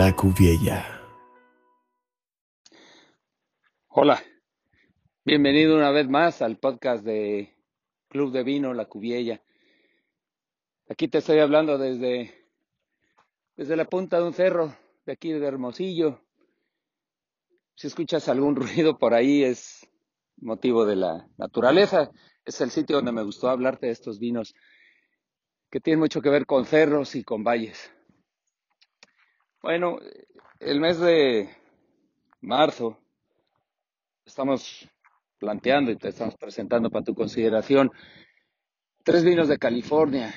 La Cuviella. Hola, bienvenido una vez más al podcast de Club de Vino La Cuviella. Aquí te estoy hablando desde, desde la punta de un cerro de aquí de Hermosillo. Si escuchas algún ruido por ahí es motivo de la naturaleza. Es el sitio donde me gustó hablarte de estos vinos que tienen mucho que ver con cerros y con valles. Bueno, el mes de marzo estamos planteando y te estamos presentando para tu consideración tres vinos de California.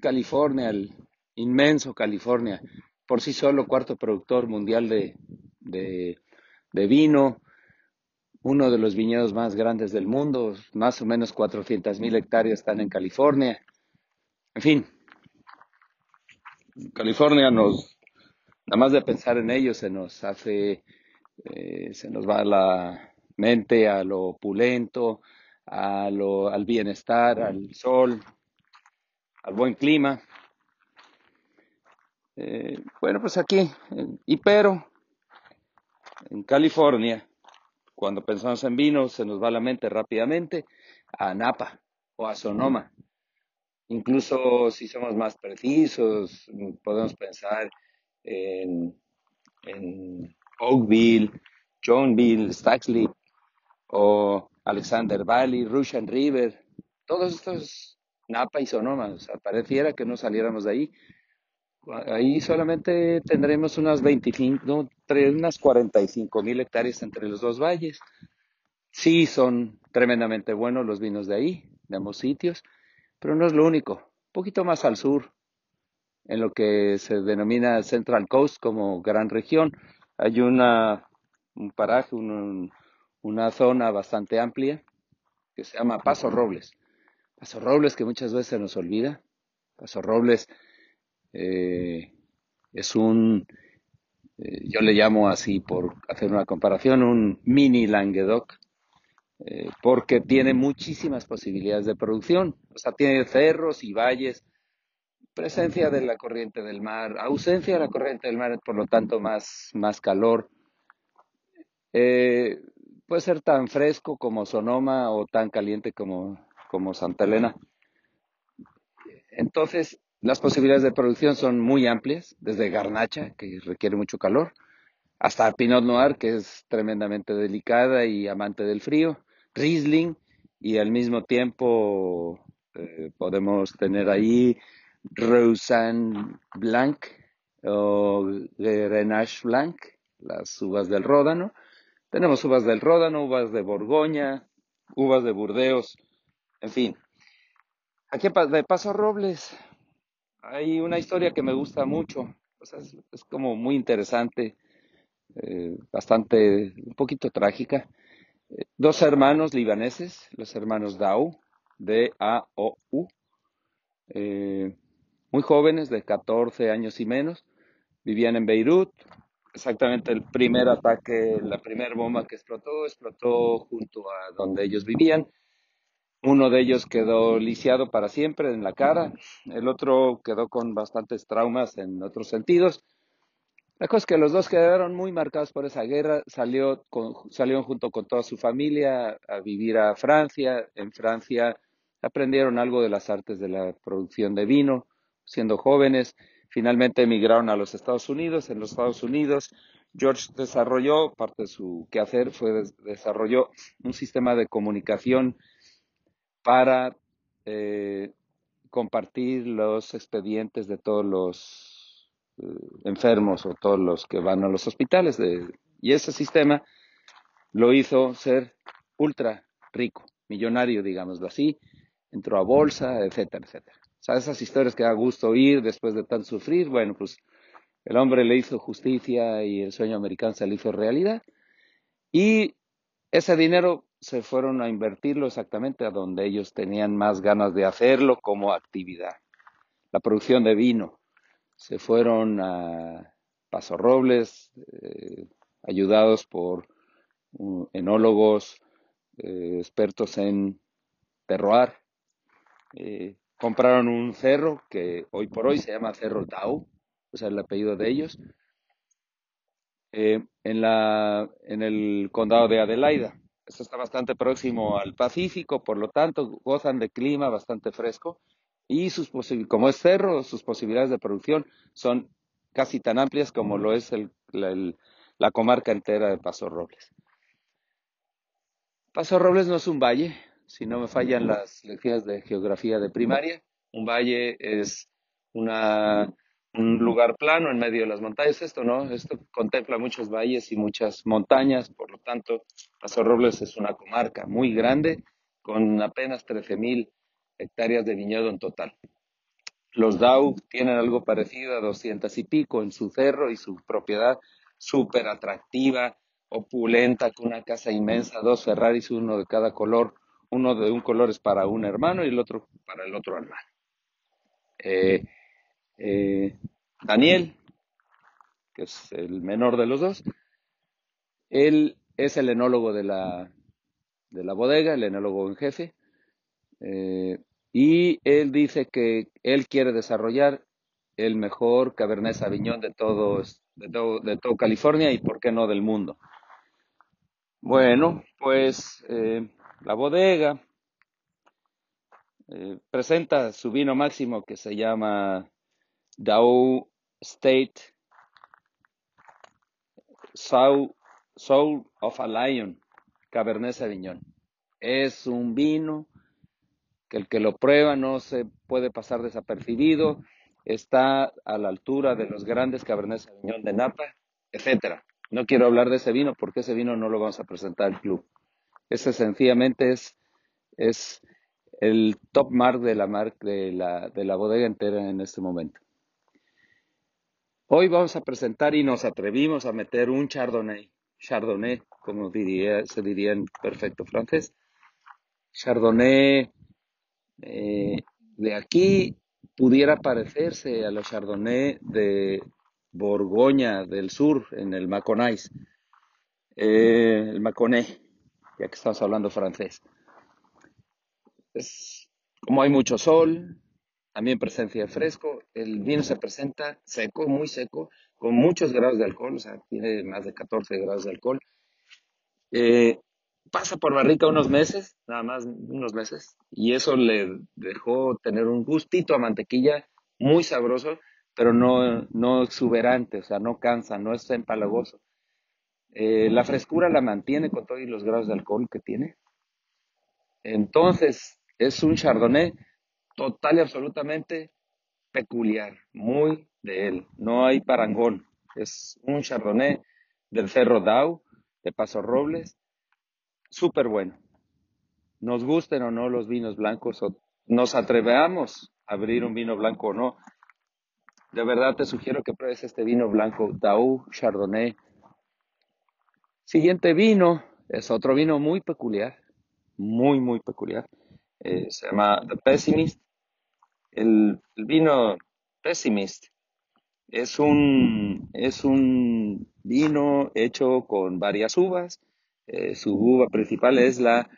California, el inmenso California, por sí solo cuarto productor mundial de, de vino, uno de los viñedos más grandes del mundo, más o menos 400 mil hectáreas están en California. En fin, California nos, nada más de pensar en ello, se nos hace, eh, se nos va la mente a lo opulento, a lo, al bienestar, al sol, al buen clima. Eh, bueno, pues aquí, y pero, en California, cuando pensamos en vino, se nos va la mente rápidamente a Napa o a Sonoma. Incluso si somos más precisos, podemos pensar en, en Oakville, Johnville, Staxley o Alexander Valley, Russian River, todos estos Napa y Sonoma. O sea, pareciera que no saliéramos de ahí. Ahí solamente tendremos unas 25, no, unas 45 mil hectáreas entre los dos valles. Sí, son tremendamente buenos los vinos de ahí, de ambos sitios, pero no es lo único. Un poquito más al sur, en lo que se denomina Central Coast como gran región, hay una, un paraje, una zona bastante amplia que se llama Paso Robles. Paso Robles que muchas veces nos olvida. Paso Robles eh, es un, eh, yo le llamo así por hacer una comparación, un mini Languedoc, eh, porque tiene muchísimas posibilidades de producción. O sea, tiene cerros y valles, presencia de la corriente del mar, ausencia de la corriente del mar, por lo tanto, más, más calor. puede ser tan fresco como Sonoma o tan caliente como, como Santa Elena. Entonces, las posibilidades de producción son muy amplias, desde garnacha, que requiere mucho calor, hasta Pinot Noir, que es tremendamente delicada y amante del frío, Riesling, y al mismo tiempo eh, podemos tener ahí Roussan Blanc o Grenache Blanc, las uvas del Ródano. Tenemos uvas del Ródano, uvas de Borgoña, uvas de Burdeos, en fin. Aquí de Paso Robles, hay una historia que me gusta mucho, es, como muy interesante, eh, bastante, un poquito trágica. Dos hermanos libaneses, los hermanos Dau, D-A-O-U, eh, muy jóvenes, de 14 años y menos, vivían en Beirut. Exactamente el primer ataque, la primera bomba que explotó, explotó junto a donde ellos vivían uno de ellos quedó lisiado para siempre en la cara, el otro quedó con bastantes traumas en otros sentidos. La cosa es que los dos quedaron muy marcados por esa guerra, salió salieron junto con toda su familia a vivir a Francia. En Francia aprendieron algo de las artes de la producción de vino, siendo jóvenes. Finalmente emigraron a los Estados Unidos. En los Estados Unidos, George desarrolló, parte de su quehacer fue desarrolló un sistema de comunicación para eh, compartir los expedientes de todos los eh, enfermos o todos los que van a los hospitales. y ese sistema lo hizo ser ultra rico, millonario, digámoslo así, entró a bolsa, etcétera, etcétera. Sea, esas historias que da gusto oír después de tan sufrir, bueno, pues el hombre le hizo justicia y el sueño americano se le hizo realidad. Y ese dinero se fueron a invertirlo exactamente a donde ellos tenían más ganas de hacerlo como actividad. La producción de vino. Se fueron a Paso Robles, eh, ayudados por enólogos, eh, expertos en terroir. Eh, compraron un cerro que hoy por hoy se llama Cerro Tau, o sea, el apellido de ellos. eh, en, la, el condado de Adelaida. Esto está bastante próximo al Pacífico, por lo tanto gozan de clima bastante fresco y sus como es cerro, sus posibilidades de producción son casi tan amplias como lo es el, la comarca entera de Paso Robles. Paso Robles no es un valle, si no me fallan las lecciones de geografía de primaria. Un valle es una, un lugar plano en medio de las montañas. Esto no, esto contempla muchos valles y muchas montañas, por lo tanto, Paso Robles es una comarca muy grande con apenas 13.000 hectáreas de viñedo en total. Los Dow tienen algo parecido a 200 y pico en su cerro y su propiedad súper atractiva, opulenta, con una casa inmensa, dos Ferraris, uno de cada color. Uno de un color es para un hermano y el otro para el otro hermano. Eh, eh, Daniel, que es el menor de los dos, él es el enólogo de la, de la bodega, el enólogo en jefe, eh, y él dice que él quiere desarrollar el mejor Cabernet Sauvignon de todo, de todo, California y por qué no del mundo. Bueno, pues la bodega eh, presenta su vino máximo que se llama Dow State Soul, Soul of a Lion, Cabernet Sauvignon. Es un vino que el que lo prueba no se puede pasar desapercibido, está a la altura de los grandes Cabernet Sauvignon de Napa, etcétera. No quiero hablar de ese vino porque ese vino no lo vamos a presentar al club. Ese sencillamente es, el top mark de la, marca de, la, de la bodega entera en este momento. Hoy vamos a presentar y nos atrevimos a meter un Chardonnay. Chardonnay, como diría, se diría en perfecto francés. Chardonnay eh, de aquí pudiera parecerse a los Chardonnay de Borgoña del Sur, en el Maconais, eh, el Maconé, ya que estamos hablando francés. Es, como hay mucho sol, también presencia de fresco, el vino se presenta seco, muy seco, con muchos grados de alcohol, o sea, tiene más de 14 grados de alcohol. Eh, pasa por barrica unos meses, nada más unos meses, y eso le dejó tener un gustito a mantequilla muy sabroso, pero no, no exuberante, o sea, no cansa, no es empalagoso. Eh, la frescura la mantiene con todos los grados de alcohol que tiene. Entonces, es un chardonnay total y absolutamente peculiar, muy de él. No hay parangón. Es un chardonnay del Cerro Dau, de Paso Robles, súper bueno. Nos gusten o no los vinos blancos, o nos atrevamos a abrir un vino blanco o no, de verdad te sugiero que pruebes este vino blanco, Dau Chardonnay. Siguiente vino es otro vino muy peculiar, muy, muy peculiar. Eh, se llama The Pessimist. El, vino Pessimist es un, es un vino hecho con varias uvas, eh, su uva principal es la,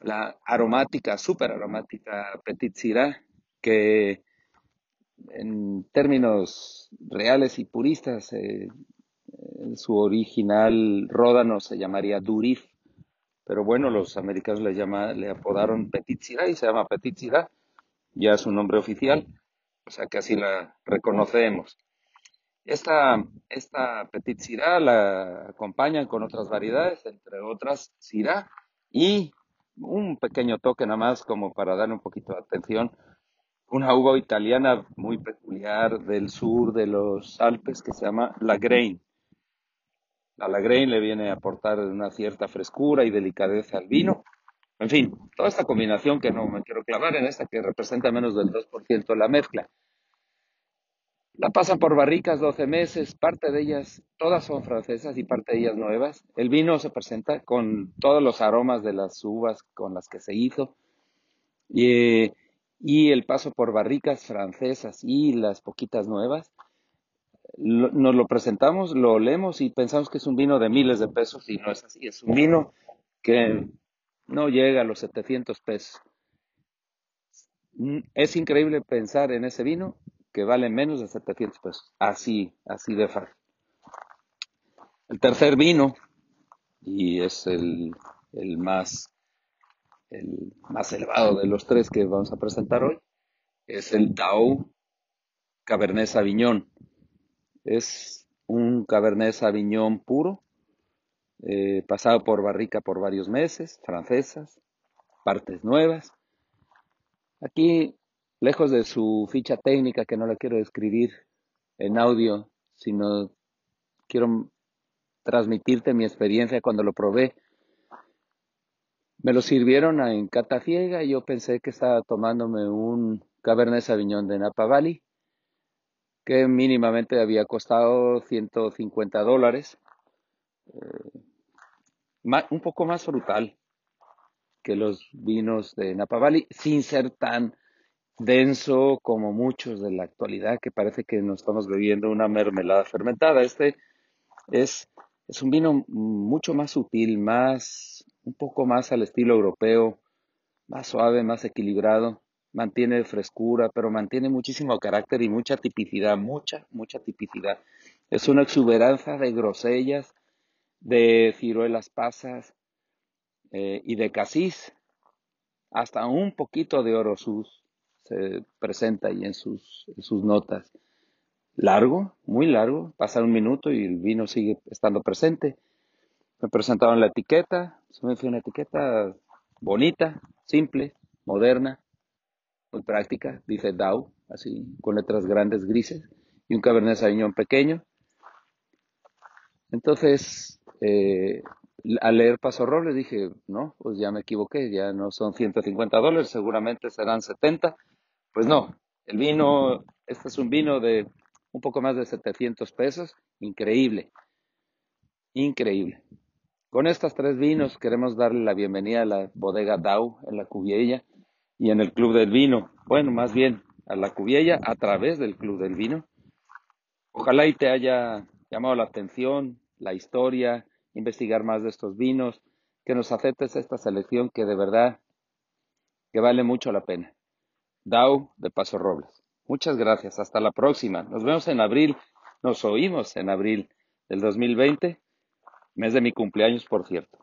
la aromática, súper aromática Petit Syrah, que en términos reales y puristas, eh, su original ródano se llamaría Durif, pero bueno, los americanos le, apodaron Petit y se llama Petit ya es su nombre oficial, o sea que así la reconocemos. Esta, esta Petit Syrah la acompañan con otras variedades, entre otras Syrah, y un pequeño toque nada más como para dar un poquito de atención, una uva italiana muy peculiar del sur de los Alpes que se llama Lagrein. La Lagrein le viene a aportar una cierta frescura y delicadeza al vino. En fin, toda esta combinación que no me quiero clavar en esta que representa menos del 2% de la mezcla. La pasan por barricas 12 meses, parte de ellas, todas son francesas y parte de ellas nuevas. El vino se presenta con todos los aromas de las uvas con las que se hizo. Y, y el paso por barricas francesas y las poquitas nuevas. Nos lo presentamos, lo olemos y pensamos que es un vino de miles de pesos y no es así. Es un vino que no llega a los 700 pesos. Es increíble pensar en ese vino que vale menos de 700 pesos. Así, así de fácil. El tercer vino, y es el, el más el más elevado de los tres que vamos a presentar hoy, es el Tao Cabernet Sauvignon. Es un Cabernet Sauvignon puro, eh, pasado por barrica por varios meses, francesas, partes nuevas. Aquí, lejos de su ficha técnica, que no la quiero describir en audio, sino quiero transmitirte mi experiencia cuando lo probé me lo sirvieron en cata ciega y yo pensé que estaba tomándome un Cabernet Sauvignon de Napa Valley, que mínimamente había costado 150 dólares, eh, un poco más frutal que los vinos de Napa Valley, sin ser tan denso como muchos de la actualidad, que parece que nos estamos bebiendo una mermelada fermentada. Este es, es un vino mucho más sutil, más un poco más al estilo europeo, más suave, más equilibrado, mantiene frescura, pero mantiene muchísimo carácter y mucha tipicidad, mucha, mucha tipicidad. Es una exuberancia de grosellas, de ciruelas pasas eh, y de casis, hasta un poquito de oro sus se presenta ahí en sus, sus notas. Largo, muy largo, pasa un minuto y el vino sigue estando presente. Me presentaron la etiqueta, se me fue una etiqueta bonita, simple, moderna, muy práctica, dice DAO, así con letras grandes grises, y un Cabernet Sauvignon pequeño. Entonces, eh, al leer Paso Robles dije, no, pues ya me equivoqué, ya no son 150 dólares, seguramente serán 70. Pues no, el vino, este es un vino de un poco más de 700 pesos, increíble, increíble. Con estos tres vinos queremos darle la bienvenida a la bodega Dau en la Cubiella y en el Club del Vino. Bueno, más bien a la Cubiella a través del Club del Vino. Ojalá y te haya llamado la atención, la historia, investigar más de estos vinos, que nos aceptes esta selección que de verdad que vale mucho la pena. Dau de Paso Robles. Muchas gracias. Hasta la próxima. Nos vemos en abril. Nos oímos en abril del 2020 Mes de mi cumpleaños, por cierto.